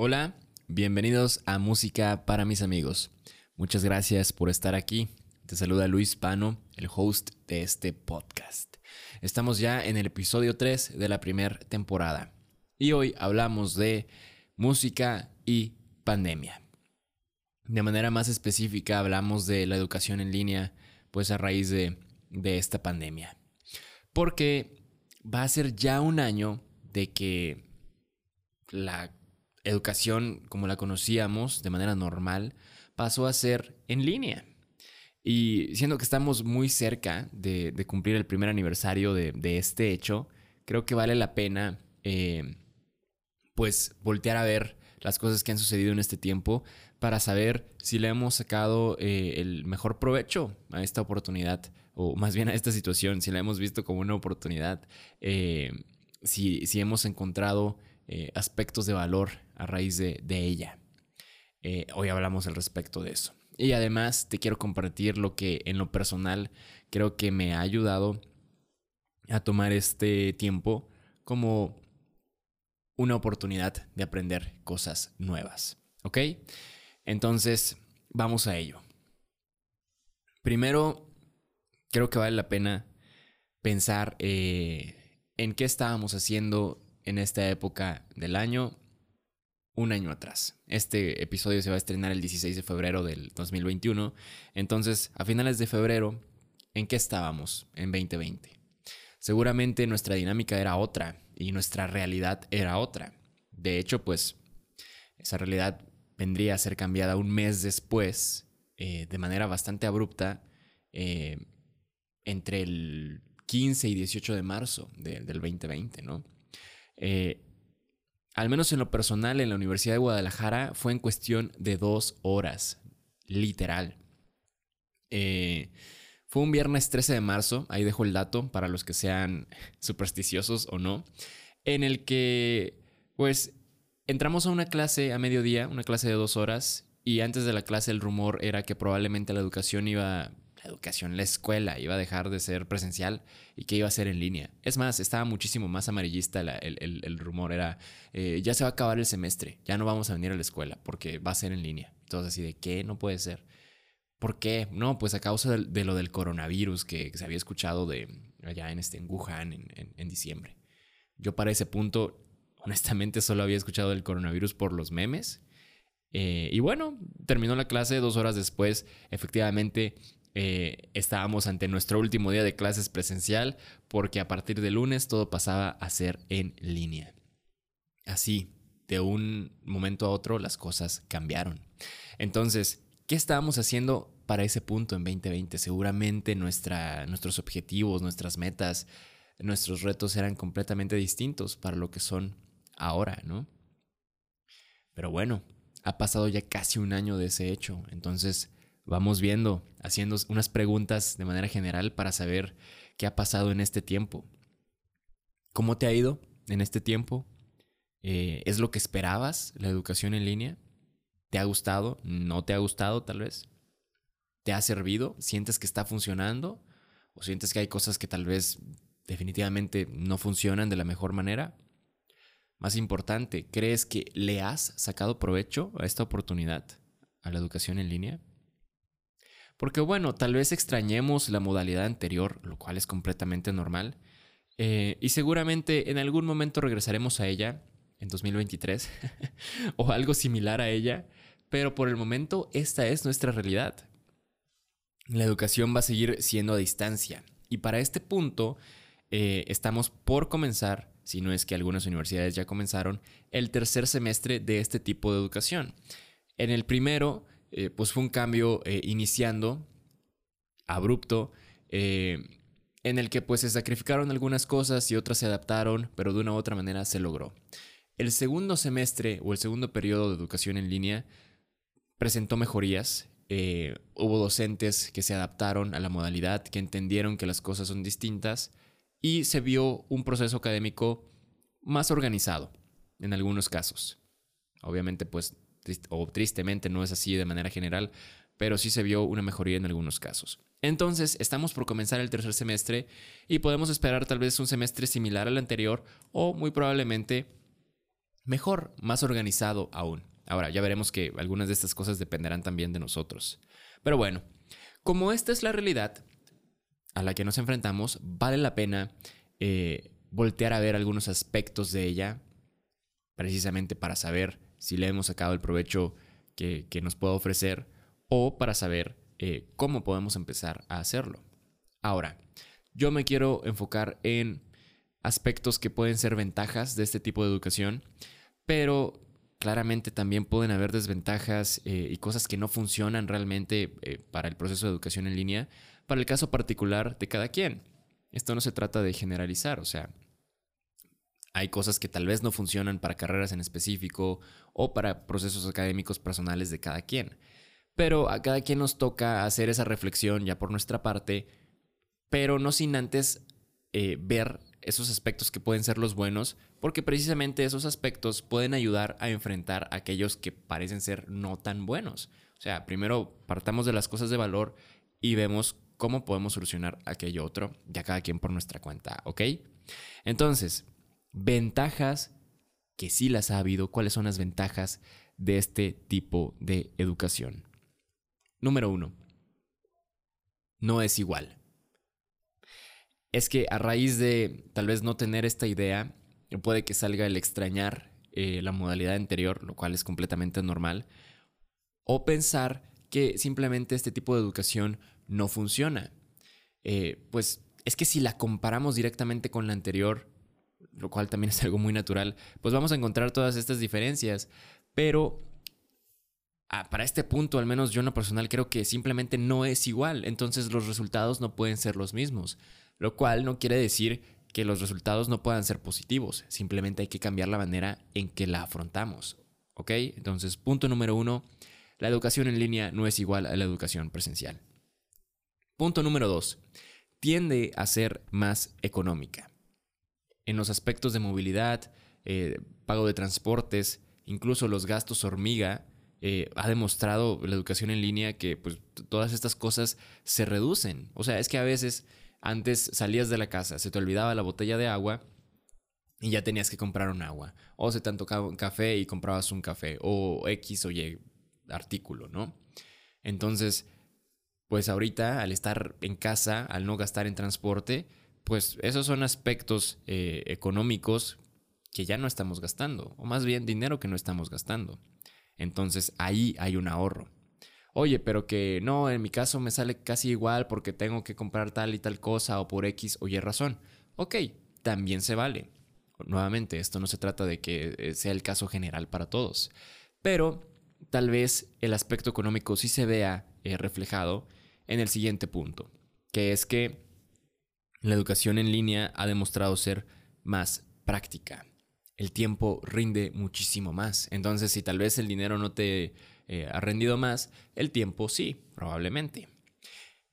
Hola, bienvenidos a Música para mis amigos. Muchas gracias por estar aquí. Te saluda Luis Pano, el host de este podcast. Estamos ya en el episodio 3 de la primera temporada y hoy hablamos de música y pandemia. De manera más específica hablamos de la educación en línea, pues a raíz de, de esta pandemia. Porque va a ser ya un año de que la educación como la conocíamos de manera normal pasó a ser en línea. Y siendo que estamos muy cerca de, cumplir el primer aniversario de, este hecho, creo que vale la pena eh, pues voltear a ver las cosas que han sucedido en este tiempo para saber si le hemos sacado eh, el mejor provecho a esta oportunidad o más bien a esta situación, si la hemos visto como una oportunidad, eh, si, si, hemos encontrado aspectos de valor a raíz de, de ella. hoy hablamos al respecto de eso. Y además te quiero compartir lo que en lo personal creo que me ha ayudado a tomar este tiempo como una oportunidad de aprender cosas nuevas. ¿Ok? Entonces, vamos a ello. Primero, creo que vale la pena pensar eh, en qué estábamos haciendo en esta época del año un año atrás. Este episodio se va a estrenar el 16 de febrero del 2021. Entonces, a finales de febrero, ¿en qué estábamos en 2020? Seguramente nuestra dinámica era otra y nuestra realidad era otra. De hecho, pues esa realidad vendría a ser cambiada un mes después, eh, de manera bastante abrupta, eh, entre el 15 y 18 de marzo del 2020, ¿no? Eh, al menos en lo personal, en la Universidad de Guadalajara fue en cuestión de dos horas, literal. Fue un viernes 13 de marzo, ahí dejo el dato para los que sean supersticiosos o no, en el que, pues, entramos a una clase a mediodía, una clase de dos horas, y antes de la clase el rumor era que probablemente la educación iba la educación, la escuela iba a dejar de ser presencial y que iba a ser en línea. Es más, estaba muchísimo más amarillista el, rumor. Era, eh, ya se va a acabar el semestre, ya no vamos a venir a la escuela porque va a ser en línea. Entonces, así de, ¿qué? No puede ser. ¿Por qué? No, pues a causa de, lo del coronavirus que, se había escuchado de allá en, este, en Wuhan en, diciembre. Yo para ese punto, honestamente, solo había escuchado del coronavirus por los memes. Eh, y bueno, terminó la clase dos horas después. Efectivamente, eh, estábamos ante nuestro último día de clases presencial porque a partir de lunes todo pasaba a ser en línea. Así, de un momento a otro las cosas cambiaron. Entonces, ¿qué estábamos haciendo para ese punto en 2020? Seguramente nuestros objetivos, nuestras metas, nuestros retos eran completamente distintos para lo que son ahora, ¿no? Pero bueno, ha pasado ya casi un año de ese hecho, entonces vamos viendo, haciendo unas preguntas de manera general para saber qué ha pasado en este tiempo. ¿Cómo te ha ido en este tiempo? Eh, ¿Es lo que esperabas la educación en línea? ¿Te ha gustado? ¿No te ha gustado tal vez? ¿Te ha servido? ¿Sientes que está funcionando? ¿O sientes que hay cosas que tal vez definitivamente no funcionan de la mejor manera? Más importante, ¿crees que le has sacado provecho a esta oportunidad, a la educación en línea? Porque bueno, tal vez extrañemos la modalidad anterior, lo cual es completamente normal. Eh, y seguramente en algún momento regresaremos a ella, en 2023, o algo similar a ella. Pero por el momento esta es nuestra realidad. La educación va a seguir siendo a distancia. Y para este punto eh, estamos por comenzar, si no es que algunas universidades ya comenzaron, el tercer semestre de este tipo de educación. En el primero eh, pues fue un cambio eh, iniciando, abrupto, eh, en el que pues se sacrificaron algunas cosas y otras se adaptaron, pero de una u otra manera se logró. El segundo semestre o el segundo periodo de educación en línea presentó mejorías. hubo docentes que se adaptaron a la modalidad, que entendieron que las cosas son distintas y se vio un proceso académico más organizado en algunos casos. Obviamente pues o tristemente no es así de manera general, pero sí se vio una mejoría en algunos casos. Entonces, estamos por comenzar el tercer semestre y podemos esperar tal vez un semestre similar al anterior o muy probablemente mejor, más organizado aún. Ahora, ya veremos que algunas de estas cosas dependerán también de nosotros. Pero bueno, como esta es la realidad a la que nos enfrentamos, vale la pena eh, voltear a ver algunos aspectos de ella, precisamente para saber si le hemos sacado el provecho que, nos puede ofrecer o para saber eh, cómo podemos empezar a hacerlo. Ahora, yo me quiero enfocar en aspectos que pueden ser ventajas de este tipo de educación, pero claramente también pueden haber desventajas eh, y cosas que no funcionan realmente para el proceso de educación en línea, para el caso particular de cada quien. Esto no se trata de generalizar, o sea, hay cosas que tal vez no funcionan para carreras en específico o para procesos académicos personales de cada quien. Pero a cada quien nos toca hacer esa reflexión ya por nuestra parte, pero no sin antes eh, ver esos aspectos que pueden ser los buenos, porque precisamente esos aspectos pueden ayudar a enfrentar aquellos que parecen ser no tan buenos. O sea, primero partamos de las cosas de valor y vemos cómo podemos solucionar aquello otro, ya cada quien por nuestra cuenta, ¿ok? Entonces, ventajas que sí las ha habido, cuáles son las ventajas de este tipo de educación. Número uno, no es igual. Es que a raíz de tal vez no tener esta idea, puede que salga el extrañar eh, la modalidad anterior, lo cual es completamente normal, o pensar que simplemente este tipo de educación no funciona. Eh, pues es que si la comparamos directamente con la anterior, lo cual también es algo muy natural, pues vamos a encontrar todas estas diferencias, pero Ah, para este punto, al menos yo en lo personal creo que simplemente no es igual, entonces los resultados no pueden ser los mismos, lo cual no quiere decir que los resultados no puedan ser positivos, simplemente hay que cambiar la manera en que la afrontamos, ¿ok? Entonces, punto número uno, la educación en línea no es igual a la educación presencial. Punto número dos, tiende a ser más económica. En los aspectos de movilidad, eh, pago de transportes, incluso los gastos hormiga, eh, ha demostrado la educación en línea que pues, todas estas cosas se reducen. O sea, es que a veces antes salías de la casa, se te olvidaba la botella de agua y ya tenías que comprar un agua. O se te antojaba un café y comprabas un café. O X o Y artículo, ¿no? Entonces, pues ahorita al estar en casa, al no gastar en transporte, pues esos son aspectos eh, económicos que ya no estamos gastando. O más bien dinero que no estamos gastando. Entonces ahí hay un ahorro. Oye, pero que no, en mi caso me sale casi igual porque tengo que comprar tal y tal cosa o por X o Y razón. Ok, también se vale. Nuevamente, esto no se trata de que eh, sea el caso general para todos. Pero tal vez el aspecto económico sí se vea eh, reflejado en el siguiente punto, que es que la educación en línea ha demostrado ser más práctica el tiempo rinde muchísimo más. Entonces, si tal vez el dinero no te eh, ha rendido más, el tiempo sí, probablemente.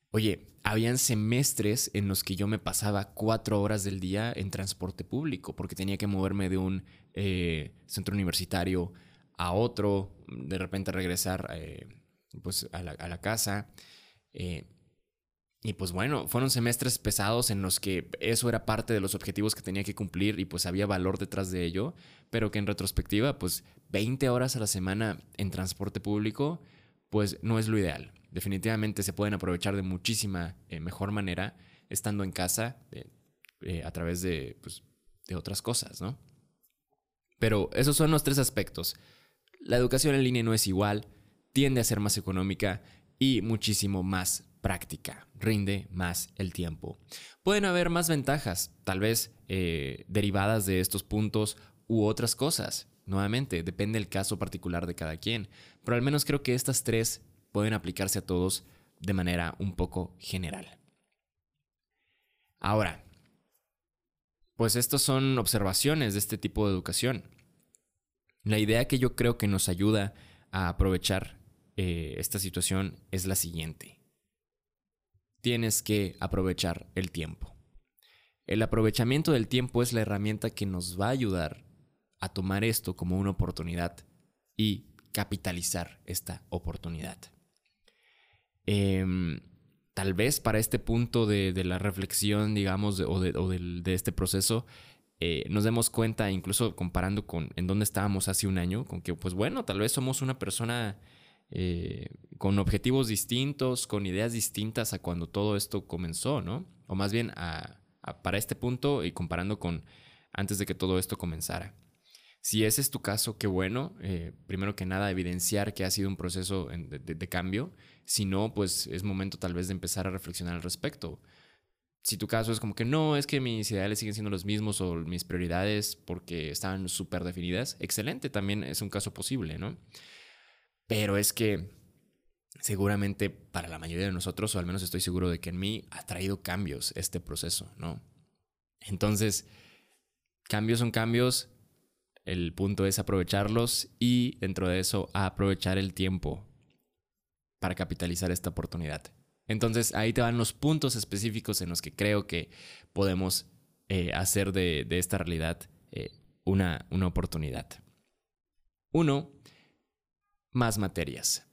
Oye, habían semestres en los que yo me pasaba cuatro horas del día en transporte público porque tenía que moverme de un eh, centro universitario a otro, de repente regresar eh, pues a la, casa. Y pues bueno, fueron semestres pesados en los que eso era parte de los objetivos que tenía que cumplir y pues había valor detrás de ello, pero que en retrospectiva, pues 20 horas a la semana en transporte público, pues no es lo ideal. Definitivamente se pueden aprovechar de muchísima eh, mejor manera estando en casa eh, a través de, pues, de otras cosas, ¿no? Pero esos son los tres aspectos. La educación en línea no es igual, tiende a ser más económica y muchísimo más práctica, rinde más el tiempo. Pueden haber más ventajas, tal vez eh, derivadas de estos puntos u otras cosas. Nuevamente, depende del caso particular de cada quien, pero al menos creo que estas tres pueden aplicarse a todos de manera un poco general. Ahora, pues estas son observaciones de este tipo de educación. La idea que yo creo que nos ayuda a aprovechar eh, esta situación es la siguiente tienes que aprovechar el tiempo. El aprovechamiento del tiempo es la herramienta que nos va a ayudar a tomar esto como una oportunidad y capitalizar esta oportunidad. Em, tal vez para este punto de, la reflexión, digamos, o, de, este proceso, eh, nos demos cuenta, incluso comparando con en dónde estábamos hace un año, con que, pues bueno, tal vez somos una persona eh, con objetivos distintos, con ideas distintas a cuando todo esto comenzó, ¿no? O más bien para este punto y comparando con antes de que todo esto comenzara. Si ese es tu caso, qué bueno. Eh, primero que nada, evidenciar que ha sido un proceso de, cambio. Si no, pues es momento tal vez de empezar a reflexionar al respecto. Si tu caso es como que no, es que mis ideales siguen siendo los mismos o mis prioridades porque estaban súper definidas, excelente, también es un caso posible, ¿no? Pero es que seguramente para la mayoría de nosotros, o al menos estoy seguro de que en mí, ha traído cambios este proceso, ¿no? Entonces, cambios son cambios, el punto es aprovecharlos y dentro de eso aprovechar el tiempo para capitalizar esta oportunidad. Entonces ahí te van los puntos específicos en los que creo que podemos eh, hacer de, esta realidad eh, una, una oportunidad. Uno, más materias.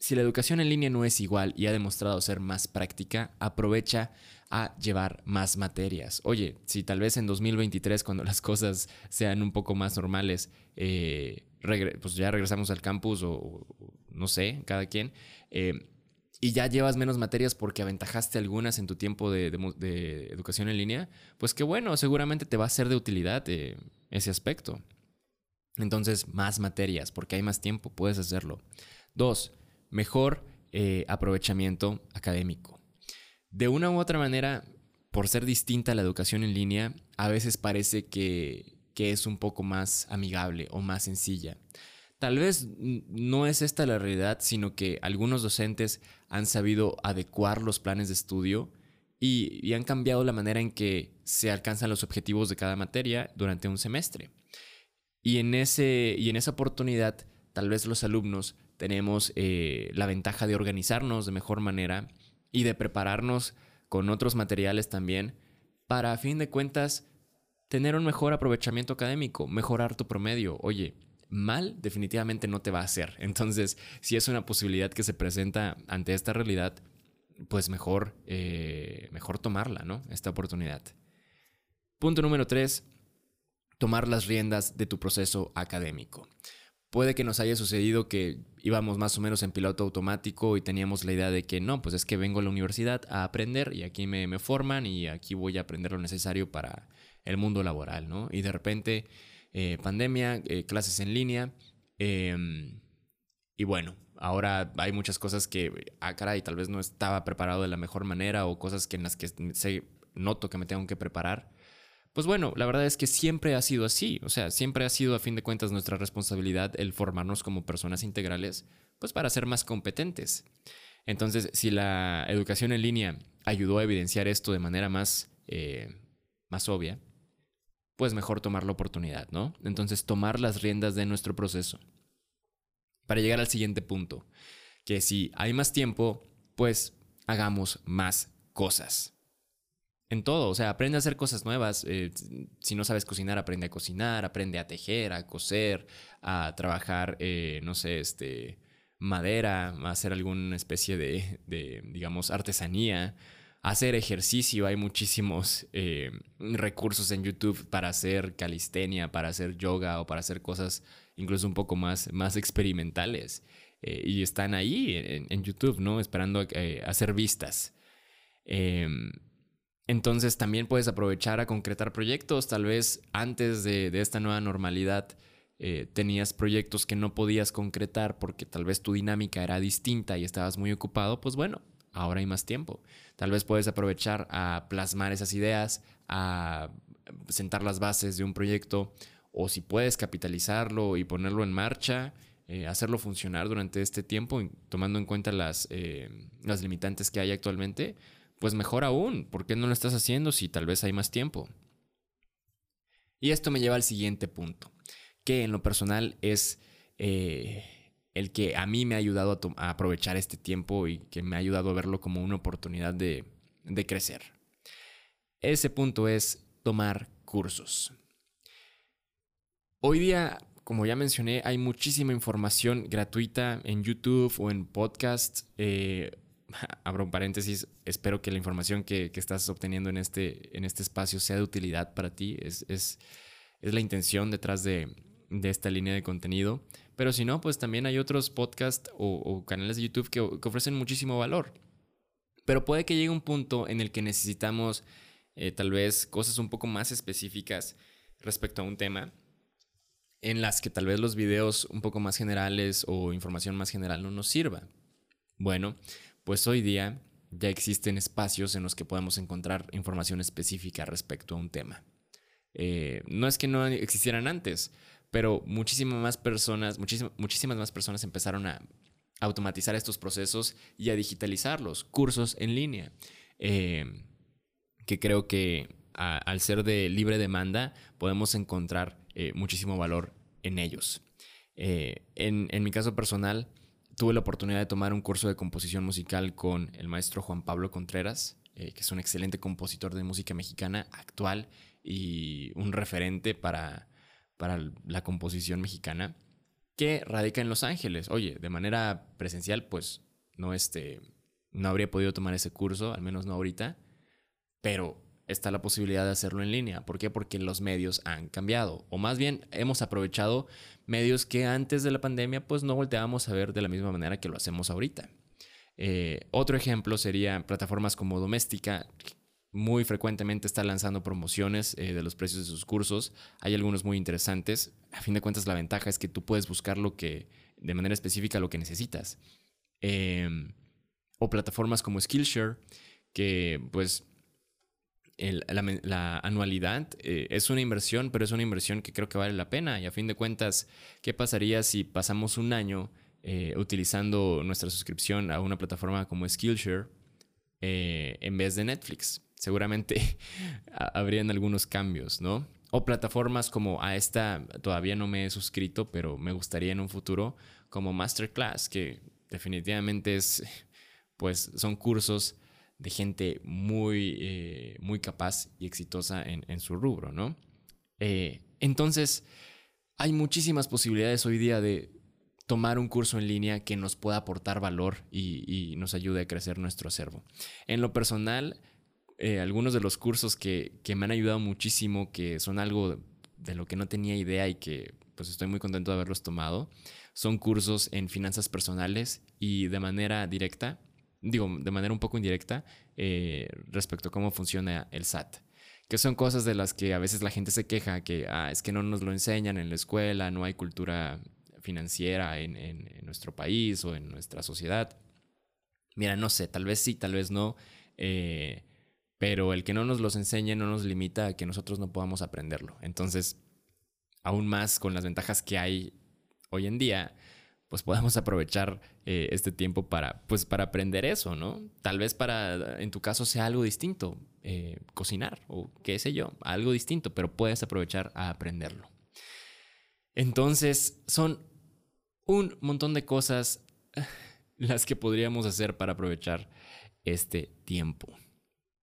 Si la educación en línea no es igual y ha demostrado ser más práctica, aprovecha a llevar más materias. Oye, si tal vez en 2023, cuando las cosas sean un poco más normales, eh, pues ya regresamos al campus o, no sé, cada quien, eh, y ya llevas menos materias porque aventajaste algunas en tu tiempo de, educación en línea, pues qué bueno, seguramente te va a ser de utilidad eh, ese aspecto. Entonces, más materias, porque hay más tiempo, puedes hacerlo. Dos, mejor aprovechamiento académico. De una u otra manera, por ser distinta a la educación en línea, a veces parece que, es un poco más amigable o más sencilla. Tal vez no es esta la realidad, sino que algunos docentes han sabido adecuar los planes de estudio y, y, han cambiado la manera en que se alcanzan los objetivos de cada materia durante un semestre. Y en, ese, y en esa oportunidad, tal vez los alumnos tenemos eh, la ventaja de organizarnos de mejor manera y de prepararnos con otros materiales también para, a fin de cuentas, tener un mejor aprovechamiento académico, mejorar tu promedio. Oye, mal definitivamente no te va a hacer. Entonces, si es una posibilidad que se presenta ante esta realidad, pues mejor, eh, mejor tomarla, ¿no? Esta oportunidad. Punto número tres, tomar las riendas de tu proceso académico. Puede que nos haya sucedido que íbamos más o menos en piloto automático y teníamos la idea de que no, pues es que vengo a la universidad a aprender y aquí me, forman y aquí voy a aprender lo necesario para el mundo laboral, ¿no? Y de repente, eh, pandemia, eh, clases en línea, em, y bueno, ahora hay muchas cosas que, ah, caray, tal vez no estaba preparado de la mejor manera o cosas que en las que se, noto que me tengo que preparar. Pues bueno, la verdad es que siempre ha sido así, o sea, siempre ha sido a fin de cuentas nuestra responsabilidad el formarnos como personas integrales, pues para ser más competentes. Entonces, si la educación en línea ayudó a evidenciar esto de manera más, eh, más obvia, pues mejor tomar la oportunidad, ¿no? Entonces, tomar las riendas de nuestro proceso. Para llegar al siguiente punto, que si hay más tiempo, pues hagamos más cosas en todo, o sea, aprende a hacer cosas nuevas. Eh, si no sabes cocinar, aprende a cocinar, aprende a tejer, a coser, a trabajar, eh, no sé, este, madera, a hacer alguna especie de, digamos, artesanía, hacer ejercicio. Hay muchísimos eh, recursos en YouTube para hacer calistenia, para hacer yoga o para hacer cosas incluso un poco más, más experimentales. y están ahí en, YouTube, ¿no? Esperando a, ser vistas. Em, entonces también puedes aprovechar a concretar proyectos. Tal vez antes de, esta nueva normalidad eh, tenías proyectos que no podías concretar porque tal vez tu dinámica era distinta y estabas muy ocupado. Pues bueno, ahora hay más tiempo. Tal vez puedes aprovechar a plasmar esas ideas, a sentar las bases de un proyecto o si puedes capitalizarlo y ponerlo en marcha. Eh, hacerlo funcionar durante este tiempo, tomando en cuenta las, eh, las limitantes que hay actualmente, pues mejor aún, ¿por qué no lo estás haciendo si tal vez hay más tiempo? Y esto me lleva al siguiente punto, que en lo personal es eh, el que a mí me ha ayudado a, aprovechar este tiempo y que me ha ayudado a verlo como una oportunidad de, crecer. Ese punto es tomar cursos. Hoy día, como ya mencioné, hay muchísima información gratuita en YouTube o en podcast. Eh, abro un paréntesis, espero que la información que, estás obteniendo en este, en este espacio sea de utilidad para ti. Es, es, la intención detrás de, esta línea de contenido. Pero si no, pues también hay otros podcasts o, canales de YouTube que, ofrecen muchísimo valor. Pero puede que llegue un punto en el que necesitamos eh, tal vez cosas un poco más específicas respecto a un tema en las que tal vez los videos un poco más generales o información más general no nos sirva. Bueno, pues hoy día ya existen espacios en los que podemos encontrar información específica respecto a un tema. Eh, no es que no existieran antes, pero muchísimas más personas, muchísimas, más personas empezaron a automatizar estos procesos y a digitalizarlos, cursos en línea, eh, que creo que al ser de libre demanda podemos encontrar eh, muchísimo valor en ellos. en, mi caso personal, tuve la oportunidad de tomar un curso de composición musical con el maestro Juan Pablo Contreras, eh, que es un excelente compositor de música mexicana actual y un referente para, para la composición mexicana, que radica en Los Ángeles. Oye, de manera presencial, pues no, este, no habría podido tomar ese curso, al menos no ahorita, pero está la posibilidad de hacerlo en línea. ¿Por qué? Porque los medios han cambiado. O más bien hemos aprovechado medios que antes de la pandemia pues no volteábamos a ver de la misma manera que lo hacemos ahorita. Eh, otro ejemplo sería plataformas como Doméstica. Muy frecuentemente está lanzando promociones eh, de los precios de sus cursos. Hay algunos muy interesantes. A fin de cuentas, la ventaja es que tú puedes buscar lo que, de manera específica, lo que necesitas. Em, o plataformas como Skillshare, que pues la, anualidad eh, es una inversión, pero es una inversión que creo que vale la pena. Y a fin de cuentas, ¿qué pasaría si pasamos un año eh, utilizando nuestra suscripción a una plataforma como Skillshare eh, en vez de Netflix? Seguramente habrían algunos cambios, ¿no? O plataformas como a esta todavía no me he suscrito, pero me gustaría en un futuro, como Masterclass, que definitivamente es, pues son cursos de gente muy, eh, muy capaz y exitosa en, su rubro, ¿no? Eh, entonces, hay muchísimas posibilidades hoy día de tomar un curso en línea que nos pueda aportar valor y, nos ayude a crecer nuestro acervo. En lo personal, eh, algunos de los cursos que, que, me han ayudado muchísimo, que son algo de lo que no tenía idea y que pues estoy muy contento de haberlos tomado, son cursos en finanzas personales y de manera directa digo, de manera un poco indirecta, eh, respecto a cómo funciona el SAT. Que son cosas de las que a veces la gente se queja, que ah, es que no nos lo enseñan en la escuela, no hay cultura financiera en, nuestro país o en nuestra sociedad. Mira, no sé, tal vez sí, tal vez no, eh, pero el que no nos los enseñe no nos limita a que nosotros no podamos aprenderlo. Entonces, aún más con las ventajas que hay hoy en día, pues podemos aprovechar eh, este tiempo para, pues para aprender eso, ¿no? Tal vez para, en tu caso, sea algo distinto, eh, cocinar o qué sé yo, algo distinto, pero puedes aprovechar a aprenderlo. Entonces, son un montón de cosas las que podríamos hacer para aprovechar este tiempo.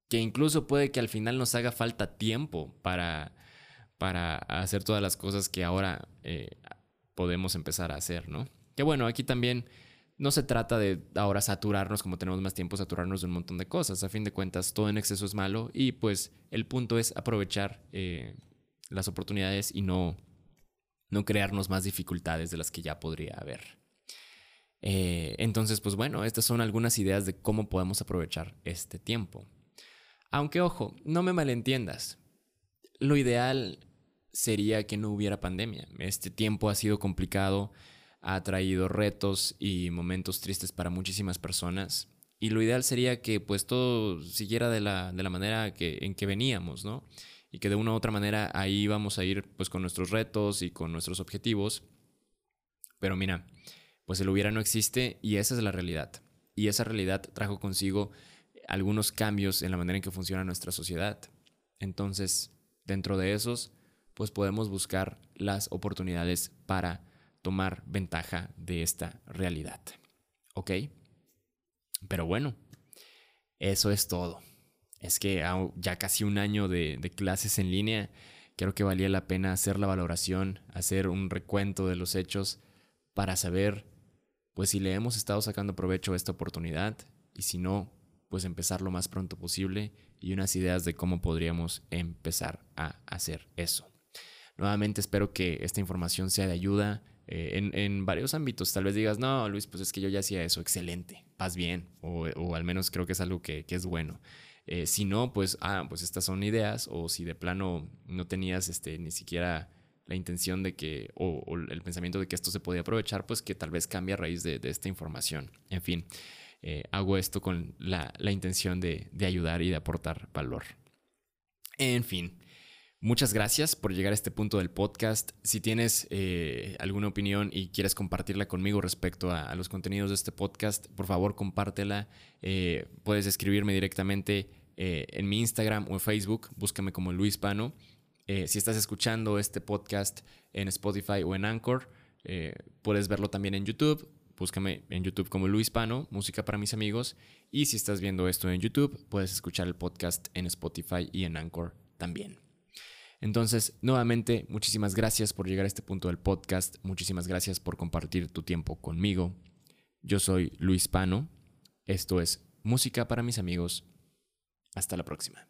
Que incluso puede que al final nos haga falta tiempo para, para hacer todas las cosas que ahora eh, podemos empezar a hacer, ¿no? Que bueno, aquí también no se trata de ahora saturarnos como tenemos más tiempo, saturarnos de un montón de cosas. A fin de cuentas, todo en exceso es malo y pues el punto es aprovechar eh, las oportunidades y no, no crearnos más dificultades de las que ya podría haber. Eh, entonces, pues bueno, estas son algunas ideas de cómo podemos aprovechar este tiempo. Aunque ojo, no me malentiendas. Lo ideal sería que no hubiera pandemia. Este tiempo ha sido complicado ha traído retos y momentos tristes para muchísimas personas. Y lo ideal sería que pues todo siguiera de la, de la manera que, en que veníamos, ¿no? Y que de una u otra manera ahí vamos a ir pues con nuestros retos y con nuestros objetivos. Pero mira, pues el hubiera no existe y esa es la realidad. Y esa realidad trajo consigo algunos cambios en la manera en que funciona nuestra sociedad. Entonces, dentro de esos, pues podemos buscar las oportunidades para tomar ventaja de esta realidad. ¿Ok? Pero bueno, eso es todo. Es que ya casi un año de, clases en línea, creo que valía la pena hacer la valoración, hacer un recuento de los hechos para saber, pues si le hemos estado sacando provecho a esta oportunidad y si no, pues empezar lo más pronto posible y unas ideas de cómo podríamos empezar a hacer eso. Nuevamente espero que esta información sea de ayuda eh, en, varios ámbitos. Tal vez digas, no, Luis, pues es que yo ya hacía eso, excelente, vas bien, o, al menos creo que es algo que, es bueno. Eh, si no, pues, ah, pues estas son ideas, o si de plano no tenías este, ni siquiera la intención de que, o, el pensamiento de que esto se podía aprovechar, pues que tal vez cambie a raíz de, esta información. En fin, eh, hago esto con la, intención de, de ayudar y de aportar valor. En fin, Muchas gracias por llegar a este punto del podcast. Si tienes eh, alguna opinión y quieres compartirla conmigo respecto a, los contenidos de este podcast, por favor compártela. Eh, puedes escribirme directamente eh, en mi Instagram o en Facebook. Búscame como Luis Pano. si estás escuchando este podcast en Spotify o en Anchor, puedes verlo también en YouTube. Búscame en YouTube como Luis Pano, música para mis amigos. Y si estás viendo esto en YouTube, puedes escuchar el podcast en Spotify y en Anchor también. Entonces, nuevamente, muchísimas gracias por llegar a este punto del podcast. Muchísimas gracias por compartir tu tiempo conmigo. Yo soy Luis Pano. Esto es Música para mis amigos. Hasta la próxima.